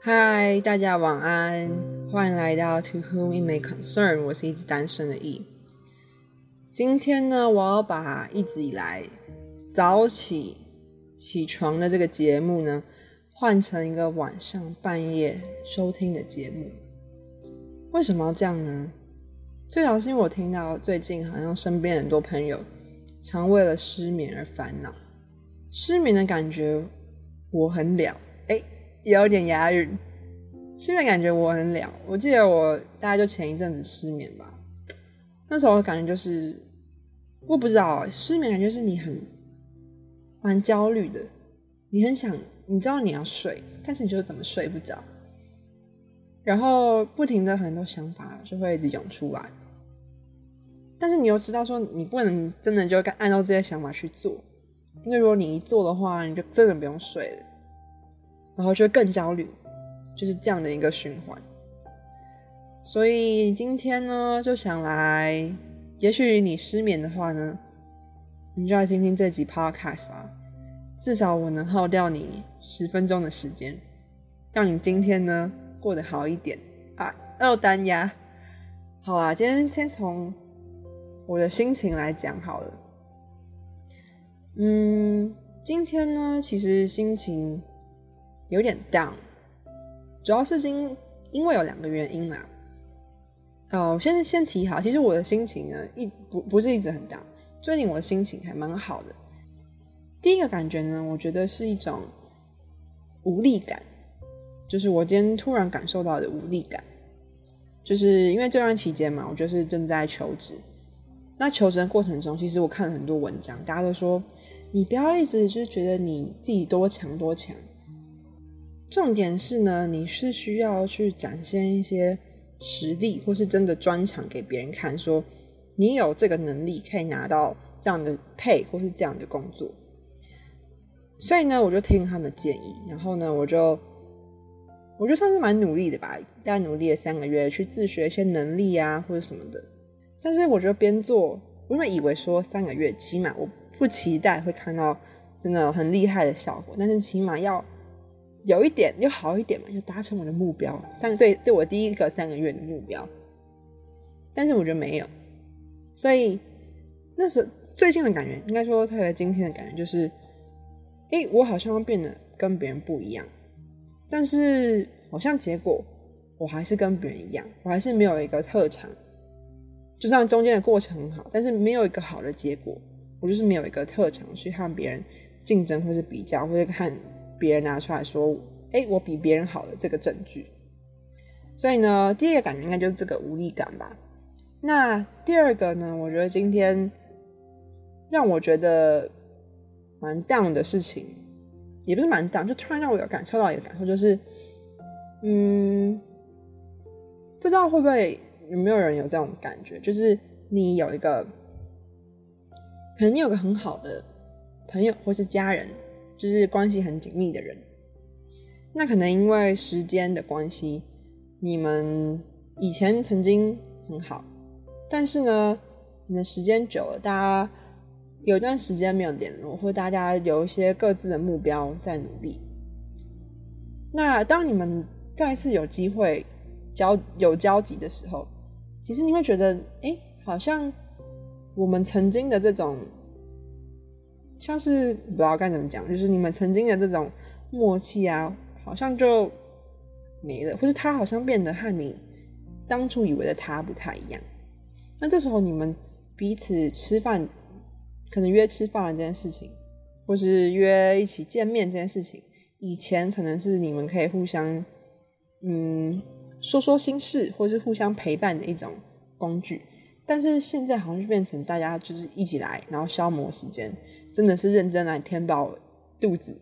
嗨，大家晚安，欢迎来到 To Whom It May Concern。我是一直单身的 E。今天呢，我要把一直以来早起起床的这个节目呢，换成一个晚上半夜收听的节目。为什么要这样呢？最早是因为我听到最近好像身边很多朋友常为了失眠而烦恼，失眠的感觉我很了，哎，也有点押韵。失眠感觉我很了，我记得我大概就前一阵子失眠吧，那时候感觉就是我不知道失眠感觉是你很蛮焦虑的，你很想你知道你要睡，但是你就怎么睡不着。然后不停的很多想法就会一直涌出来，但是你又知道说你不能真的就按照这些想法去做，因为如果你一做的话，你就真的不用睡了，然后就会更焦虑，就是这样的一个循环。所以今天呢，就想来，也许你失眠的话呢，你就来听听这集 podcast 吧，至少我能耗掉你十分钟的时间，让你今天呢。过得好一点啊，又单压。好啊，今天先从我的心情来讲好了。嗯，今天呢，其实心情有点 down，主要是因因为有两个原因啦。哦，先先提好，其实我的心情呢，一不不是一直很 down，最近我的心情还蛮好的。第一个感觉呢，我觉得是一种无力感。就是我今天突然感受到的无力感，就是因为这段期间嘛，我就是正在求职。那求职的过程中，其实我看了很多文章，大家都说你不要一直就是觉得你自己多强多强。重点是呢，你是需要去展现一些实力，或是真的专长给别人看，说你有这个能力可以拿到这样的配或是这样的工作。所以呢，我就听他们建议，然后呢，我就。我就算是蛮努力的吧，大概努力了三个月，去自学一些能力啊或者什么的。但是我觉得边做，我原本以为说三个月起码我不期待会看到真的很厉害的效果，但是起码要有一点就好一点嘛，就达成我的目标。三对对我第一个三个月的目标，但是我觉得没有，所以那是最近的感觉，应该说特别今天的感觉就是，哎，我好像变得跟别人不一样。但是好像结果我还是跟别人一样，我还是没有一个特长。就算中间的过程很好，但是没有一个好的结果，我就是没有一个特长去和别人竞争，或是比较，或者看别人拿出来说，哎，我比别人好的这个证据。所以呢，第一个感觉应该就是这个无力感吧。那第二个呢，我觉得今天让我觉得蛮 down 的事情。也不是蛮 down，，就突然让我有感受到一个感受，就是，嗯，不知道会不会有没有人有这种感觉，就是你有一个，可能你有个很好的朋友或是家人，就是关系很紧密的人，那可能因为时间的关系，你们以前曾经很好，但是呢，可能时间久了，大家。有一段时间没有联络，或大家有一些各自的目标在努力。那当你们再次有机会交有交集的时候，其实你会觉得，哎，好像我们曾经的这种，像是不知道该怎么讲，就是你们曾经的这种默契啊，好像就没了，或是他好像变得和你当初以为的他不太一样。那这时候你们彼此吃饭。可能约吃饭这件事情，或是约一起见面这件事情，以前可能是你们可以互相，嗯，说说心事，或是互相陪伴的一种工具。但是现在好像就变成大家就是一起来，然后消磨时间，真的是认真来填饱肚子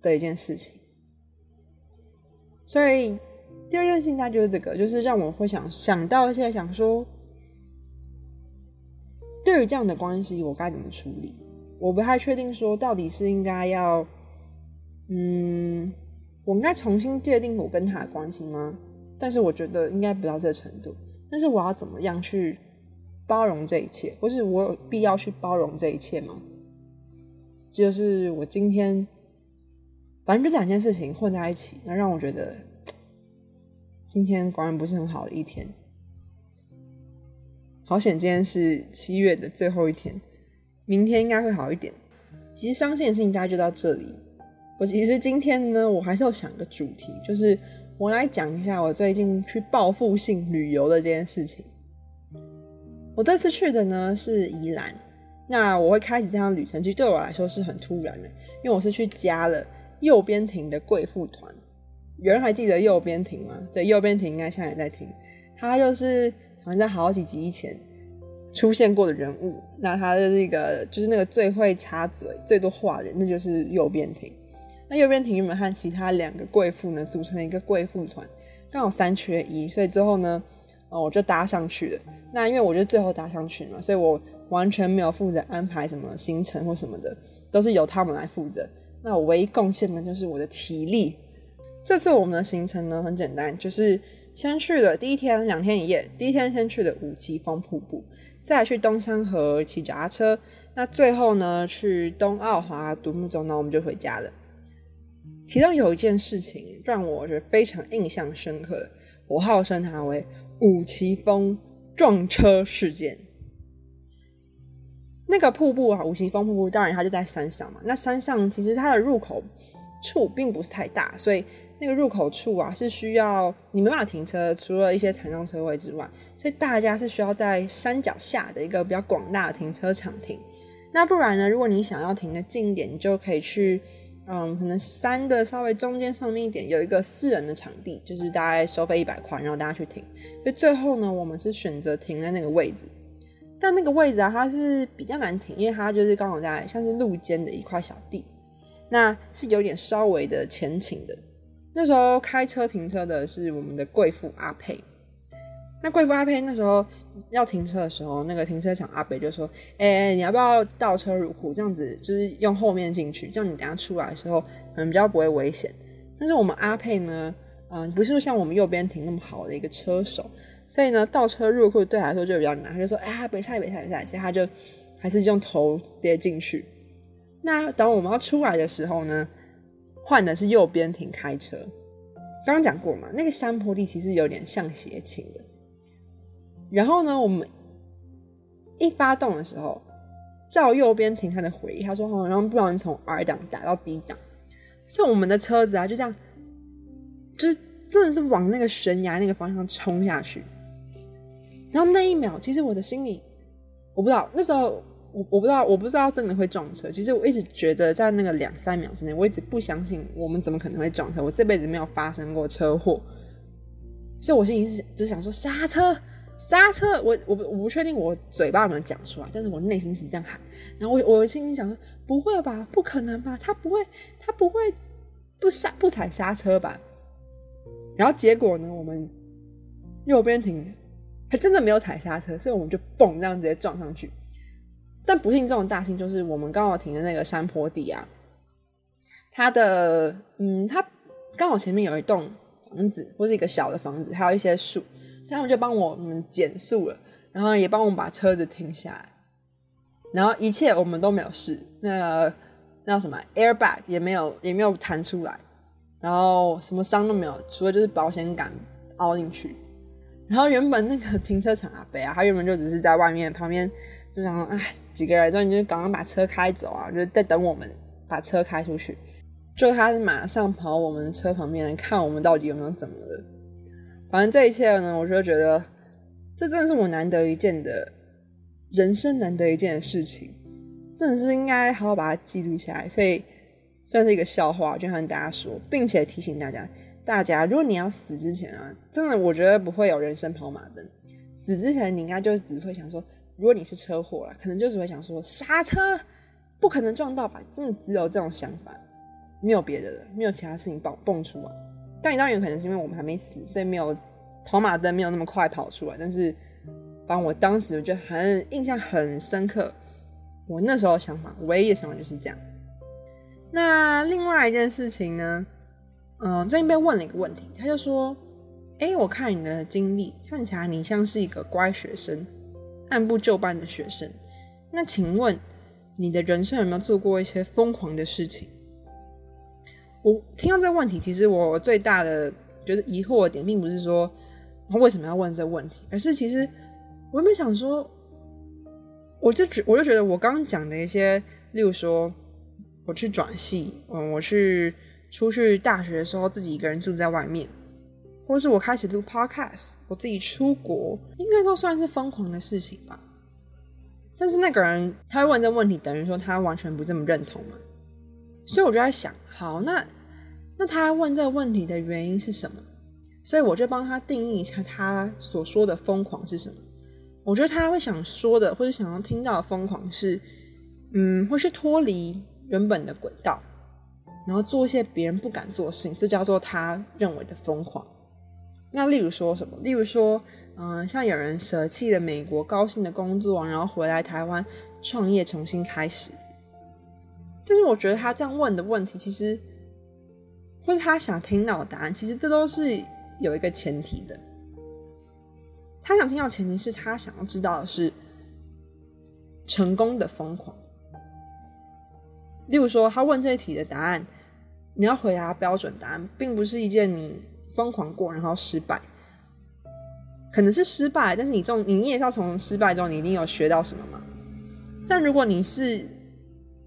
的一件事情。所以第二件事情，它就是这个，就是让我会想想到一些想说。对于这样的关系，我该怎么处理？我不太确定，说到底是应该要，嗯，我应该重新界定我跟他的关系吗？但是我觉得应该不到这个程度。但是我要怎么样去包容这一切，或是我有必要去包容这一切吗？就是我今天，反正这两件事情混在一起，那让我觉得今天果然不是很好的一天。好险，今天是七月的最后一天，明天应该会好一点。其实伤心的事情大概就到这里。我其实今天呢，我还是要想个主题，就是我来讲一下我最近去报复性旅游的这件事情。我这次去的呢是宜兰，那我会开始这趟旅程，其实对我来说是很突然的，因为我是去加了右边亭的贵妇团。有人还记得右边亭吗？对，右边亭应该现在也在听，他就是。好像在好几集以前出现过的人物，那他的这个就是那个最会插嘴、最多话的人，那就是右边亭。那右边亭原本和其他两个贵妇呢组成了一个贵妇团，刚好三缺一，所以之后呢，呃，我就搭上去了。那因为我就最后搭上去嘛，所以我完全没有负责安排什么行程或什么的，都是由他们来负责。那我唯一贡献的就是我的体力。这次我们的行程呢很简单，就是。先去了第一天两天一夜，第一天先去了五旗峰瀑布，再去东山河骑脚踏车，那最后呢去东澳华独木舟，那我们就回家了。其中有一件事情让我觉得非常印象深刻的，我号称它为五旗峰撞车事件。那个瀑布啊，五旗峰瀑布，当然它就在山上嘛。那山上其实它的入口处并不是太大，所以。那个入口处啊，是需要你没办法停车，除了一些残障车位之外，所以大家是需要在山脚下的一个比较广大的停车场停。那不然呢，如果你想要停的近一点，你就可以去，嗯，可能山的稍微中间上面一点有一个私人的场地，就是大概收费一百块，然后大家去停。所以最后呢，我们是选择停在那个位置，但那个位置啊，它是比较难停，因为它就是刚好在像是路肩的一块小地，那是有点稍微的前倾的。那时候开车停车的是我们的贵妇阿佩，那贵妇阿佩那时候要停车的时候，那个停车场阿北就说：“哎，你要不要倒车入库？这样子就是用后面进去，这样你等下出来的时候可能比较不会危险。”但是我们阿佩呢，嗯，不是像我们右边停那么好的一个车手，所以呢，倒车入库对他来说就比较难。他就说：“哎，北菜北菜北菜！”所以他就还是用头直接进去。那等我们要出来的时候呢？换的是右边停开车，刚刚讲过嘛，那个山坡地其实有点像斜倾的。然后呢，我们一发动的时候，照右边停他的回忆，他说好像不小心从 R 档打到 D 档，所以我们的车子啊就这样，就是真的是往那个悬崖那个方向冲下去。然后那一秒，其实我的心里，我不知道那时候。我我不知道，我不知道真的会撞车。其实我一直觉得，在那个两三秒之内，我一直不相信我们怎么可能会撞车。我这辈子没有发生过车祸，所以我心里是只想说刹车，刹车。我我我不确定我嘴巴有没有讲出来，但是我内心是这样喊。然后我我心里想说，不会吧，不可能吧，他不会，他不会不刹不踩刹车吧？然后结果呢，我们右边停，还真的没有踩刹车，所以我们就嘣这样直接撞上去。但不幸这种大幸就是我们刚好停的那个山坡地啊，它的嗯，它刚好前面有一栋房子或是一个小的房子，还有一些树，所以他们就帮我们减速了，然后也帮我们把车子停下来，然后一切我们都没有事，那那什么 airbag 也没有也没有弹出来，然后什么伤都没有，除了就是保险杆凹进去，然后原本那个 停车场阿北啊，他原本就只是在外面旁边。就想说，哎，几个人之后你就赶快把车开走啊！就在等我们把车开出去。就他马上跑我们车旁边来看我们到底有没有怎么了。反正这一切呢，我就觉得这真的是我难得一见的人生难得一见的事情，真的是应该好好把它记录下来。所以算是一个笑话，就跟大家说，并且提醒大家：大家如果你要死之前啊，真的我觉得不会有人生跑马灯。死之前你应该就只会想说。如果你是车祸了，可能就只会想说刹车，不可能撞到吧？真的只有这种想法，没有别的了，没有其他事情蹦蹦出来。但你当然有可能是因为我们还没死，所以没有跑马灯，没有那么快跑出来。但是，反正我当时我觉得很印象很深刻。我那时候想法，唯一的想法就是这样。那另外一件事情呢？嗯，最近被问了一个问题，他就说：“哎，我看你的经历，看起来你像是一个乖学生。”按部就班的学生，那请问你的人生有没有做过一些疯狂的事情？我听到这个问题，其实我最大的觉得疑惑的点，并不是说他为什么要问这个问题，而是其实我有没有想说，我就觉我就觉得我刚刚讲的一些，例如说我去转系，嗯，我去出去大学的时候自己一个人住在外面，或是我开始录 podcast，我自己出国，应该都算是疯狂的事情吧。但是那个人他问这问题，等于说他完全不这么认同嘛，所以我就在想，好，那那他问这个问题的原因是什么？所以我就帮他定义一下他所说的疯狂是什么。我觉得他会想说的，或者想要听到的疯狂是，嗯，或是脱离原本的轨道，然后做一些别人不敢做的事情，这叫做他认为的疯狂。那例如说什么？例如说，嗯，像有人舍弃了美国高薪的工作，然后回来台湾创业，重新开始。但是我觉得他这样问的问题，其实，或是他想听到的答案，其实这都是有一个前提的。他想听到前提是他想要知道的是成功的疯狂。例如说，他问这一题的答案，你要回答标准答案，并不是一件你。疯狂过，然后失败，可能是失败，但是你中你你也是要从失败中，你一定有学到什么嘛？但如果你是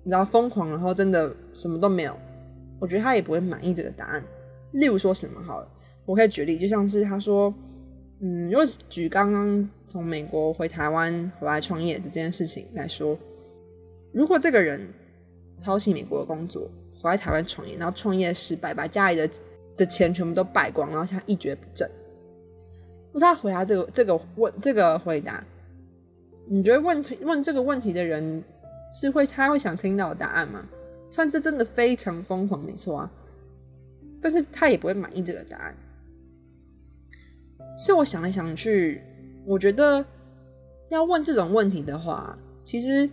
你知道疯狂，然后真的什么都没有，我觉得他也不会满意这个答案。例如说什么好了，我可以举例，就像是他说，嗯，如果举刚刚从美国回台湾回来创业的这件事情来说，如果这个人抛弃美国的工作，回来台湾创业，然后创业失败，把家里的的钱全部都败光，然后现在一蹶不振。不知道回答这个这个问这个回答，你觉得问问这个问题的人是会他会想听到答案吗？虽然这真的非常疯狂，没错啊，但是他也不会满意这个答案。所以我想来想去，我觉得要问这种问题的话，其实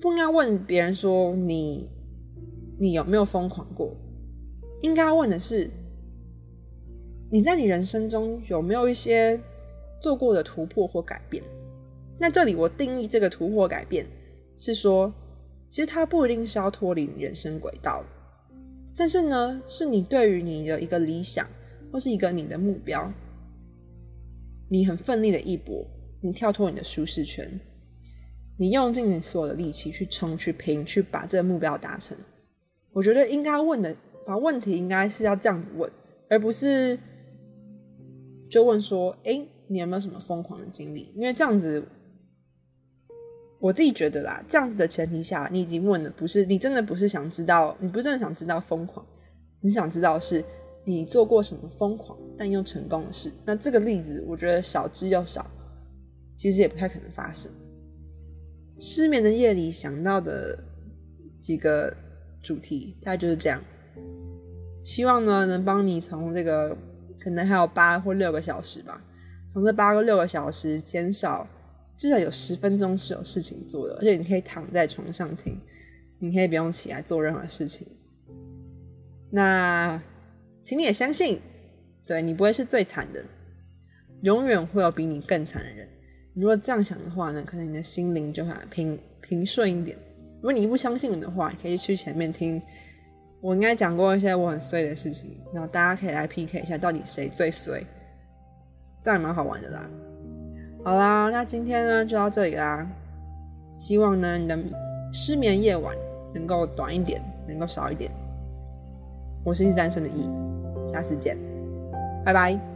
不应该问别人说你你有没有疯狂过。应该问的是，你在你人生中有没有一些做过的突破或改变？那这里我定义这个突破改变是说，其实它不一定是要脱离你人生轨道，但是呢，是你对于你的一个理想或是一个你的目标，你很奋力的一搏，你跳脱你的舒适圈，你用尽你所有的力气去冲、去拼、去把这个目标达成。我觉得应该问的。把问题应该是要这样子问，而不是就问说：“哎，你有没有什么疯狂的经历？”因为这样子，我自己觉得啦，这样子的前提下，你已经问了，不是你真的不是想知道，你不是真的想知道疯狂，你想知道是你做过什么疯狂但又成功的事。那这个例子，我觉得少之又少，其实也不太可能发生。失眠的夜里想到的几个主题，大概就是这样。希望呢，能帮你从这个可能还有八或六个小时吧，从这八个六个小时减少，至少有十分钟是有事情做的，而且你可以躺在床上听，你可以不用起来做任何事情。那，请你也相信，对你不会是最惨的，永远会有比你更惨的人。如果这样想的话呢，可能你的心灵就会平平顺一点。如果你不相信我的话，可以去前面听。我应该讲过一些我很衰的事情，然后大家可以来 PK 一下，到底谁最衰，这样蛮好玩的啦。好啦，那今天呢就到这里啦。希望呢你的失眠夜晚能够短一点，能够少一点。我是一直单身的 E，下次见，拜拜。